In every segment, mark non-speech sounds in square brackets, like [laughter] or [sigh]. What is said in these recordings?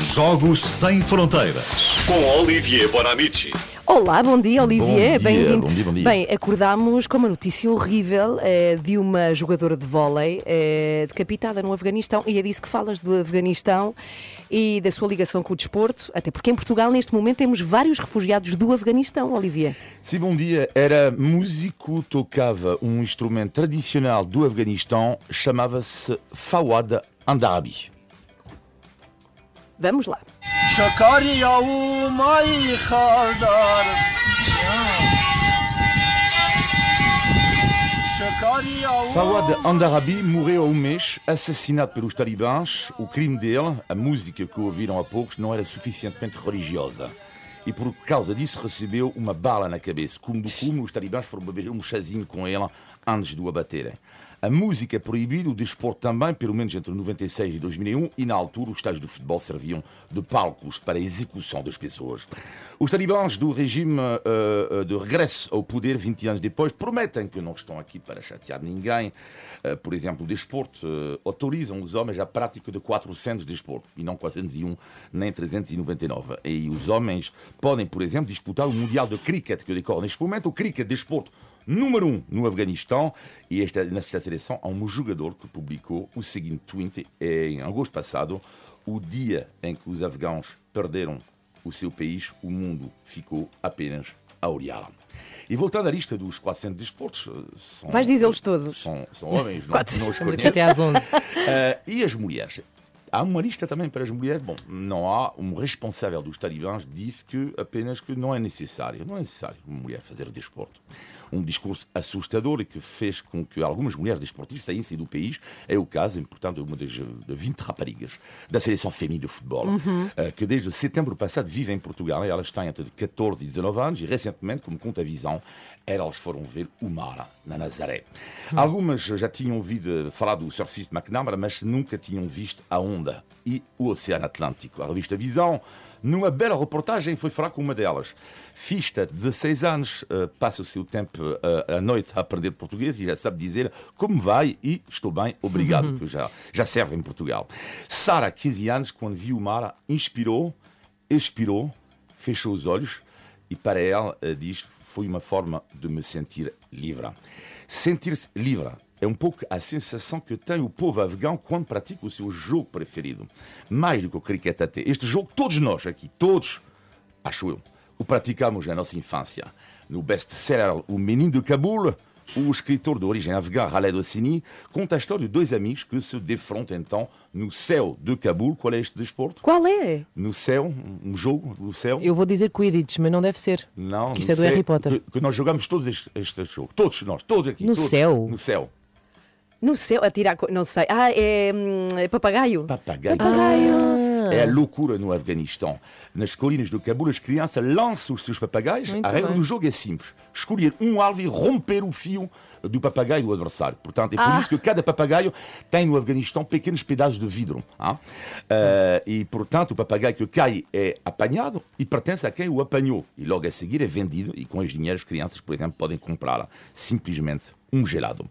Jogos Sem Fronteiras com Olivier Bonamici. Olá, bom dia, Olivier. Bom dia, Bem-vindo. bom dia, bom dia. Bem, acordámos com uma notícia horrível eh, de uma jogadora de vôlei eh, decapitada no Afeganistão. E é disso que falas do Afeganistão e da sua ligação com o desporto. Até porque em Portugal, neste momento, temos vários refugiados do Afeganistão, Olivier. Sim, bom dia. Era músico, tocava um instrumento tradicional do Afeganistão, chamava-se Fawad Andarabi. Vamos lá. Fawad Andarabi morreu há um mês, assassinado pelos talibãs. O crime dele, a música que ouviram há poucos, não era suficientemente religiosa. E por causa disso recebeu uma bala na cabeça. Como do cume, os talibãs foram beber um chazinho com ele antes de o abaterem. A música é proibida, o desporto também, pelo menos entre 96 e 2001, e na altura os estádios de futebol serviam de palcos para a execução das pessoas. Os talibãs do regime eh, de regresso ao poder 20 anos depois prometem que não estão aqui para chatear ninguém. Eh, por exemplo, o desporto eh, autorizam os homens à prática de 400 desportos e não 401 nem 399. E os homens podem, por exemplo, disputar o Mundial de Cricket que decorre neste momento. O cricket, desporto número um no Afeganistão. E esta, nesta seleção há um jogador que publicou o seguinte tweet em agosto passado, o dia em que os afegãos perderam o seu país, o mundo ficou apenas a olhar. E voltando à lista dos 400 desportos, eh, são, Vais dizê-los todos. São, são homens, não, 400. não os conheço. até às 11. [laughs] Eh, e as mulheres? Há uma lista também para as mulheres. Bom, não há. Um responsável dos talibãs disse que apenas que não é necessário. Não é necessário uma mulher fazer desporto. Um discurso assustador e que fez com que algumas mulheres desportistas saíssem do país. É o caso, portanto, de uma das de 20 raparigas da seleção feminina de futebol, eh, que desde setembro passado vivem em Portugal. E elas têm entre 14 e 19 anos. E recentemente, como conta a visão, elas foram ver o mar na Nazaré. Algumas já tinham ouvido falar do surfista McNamara, mas nunca tinham visto a onda e o Oceano Atlântico. A revista Visão, numa bela reportagem, foi falar com uma delas. Fista, 16 anos, eh, passa o seu tempo eh, à noite a aprender português e já sabe dizer como vai e estou bem, obrigado, que já, já serve em Portugal. Sara, 15 anos, quando viu o mar, inspirou, expirou, fechou os olhos e para ela, eh, diz, foi uma forma de me sentir livre. Sentir-se livre é um pouco a sensação que tem o povo afegão quando pratica o seu jogo preferido. Mais do que o cricket até. Este jogo, todos nós aqui, todos, acho eu, o praticamos na nossa infância. No best-seller O Menino de Cabul, o escritor de origem afegã Khaled Hosseini conta a história de dois amigos que se defrontam então no céu de Cabul. Qual é este desporto? Qual é? No céu, um jogo no céu. Eu vou dizer Quidditch, mas não deve ser. Não, Que isto é do céu, Harry Potter. Que, que nós jogamos todos este, este jogo. Todos nós, todos aqui. No todos. céu? No céu. No céu, a tirar. Não sei. Ah, é, hum, é papagaio. Papagaio. Papagaio. É a loucura no Afeganistão. Nas colinas do Cabul, as crianças lançam os seus papagaios. Muito a regra bem. do jogo é simples: escolher um alvo e romper o fio do papagaio do adversário. Portanto, é por Ah. isso que cada papagaio tem no Afeganistão pequenos pedaços de vidro. ah. Ah, e, portanto, o papagaio que cai é apanhado e pertence a quem o apanhou. E logo a seguir é vendido e com esse dinheiro as crianças, por exemplo, podem comprar simplesmente um gelado.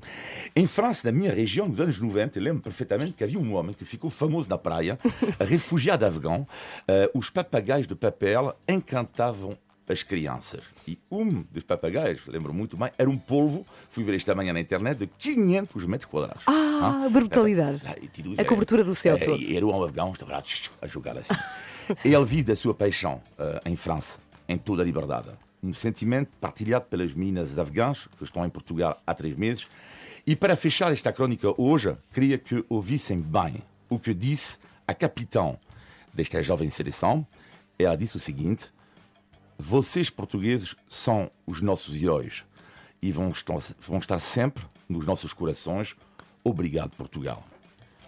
Em França, na minha região, nos anos 90, eu lembro perfeitamente que havia um homem que ficou famoso na praia, [laughs] refugiado afegão. Ah, os papagaios de papel encantavam as crianças. E um dos papagaios, lembro muito bem, era um polvo, fui ver esta manhã na internet, de 500 metros quadrados. Ah, brutalidade. Ah, e tudo A cobertura do céu é, todo. e Era um afegão, estava lá a jogar assim. [laughs] ele vive da sua paixão eh, em França, em toda a liberdade. Um sentimento partilhado pelas meninas afegãs, que estão em Portugal há três meses. E para fechar esta crónica hoje, queria que ouvissem bem o que disse a capitão desta jovem seleção. Ela disse o seguinte: vocês, portugueses, são os nossos heróis e vão estar, vão estar sempre nos nossos corações. Obrigado, Portugal.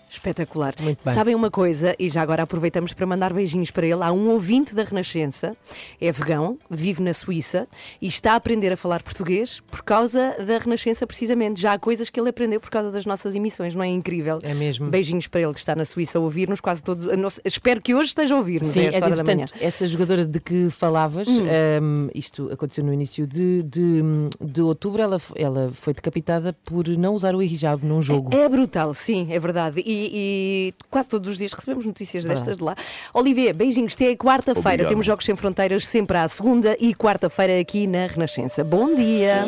Espetacular. Muito bem. Sabem uma coisa, e já agora aproveitamos para mandar beijinhos para ele. Há um ouvinte da Renascença, é vegão, vive na Suíça e está a aprender a falar português por causa da Renascença, precisamente. Já há coisas que ele aprendeu por causa das nossas emissões, não é incrível? É mesmo. Beijinhos para ele que está na Suíça a ouvir-nos quase todos. nossa- Espero que hoje esteja a ouvir-nos. Sim, é da manhã. interessante. Essa jogadora de que falavas, hum, isto aconteceu no início de, de, de outubro, ela, ela foi decapitada por não usar o hijab num jogo. É brutal, sim, é verdade. E e, e quase todos os dias recebemos notícias destas de lá. Olivier, beijinhos. Até quarta-feira. Temos Jogos Sem Fronteiras sempre à segunda e quarta-feira aqui na Renascença. Bom dia.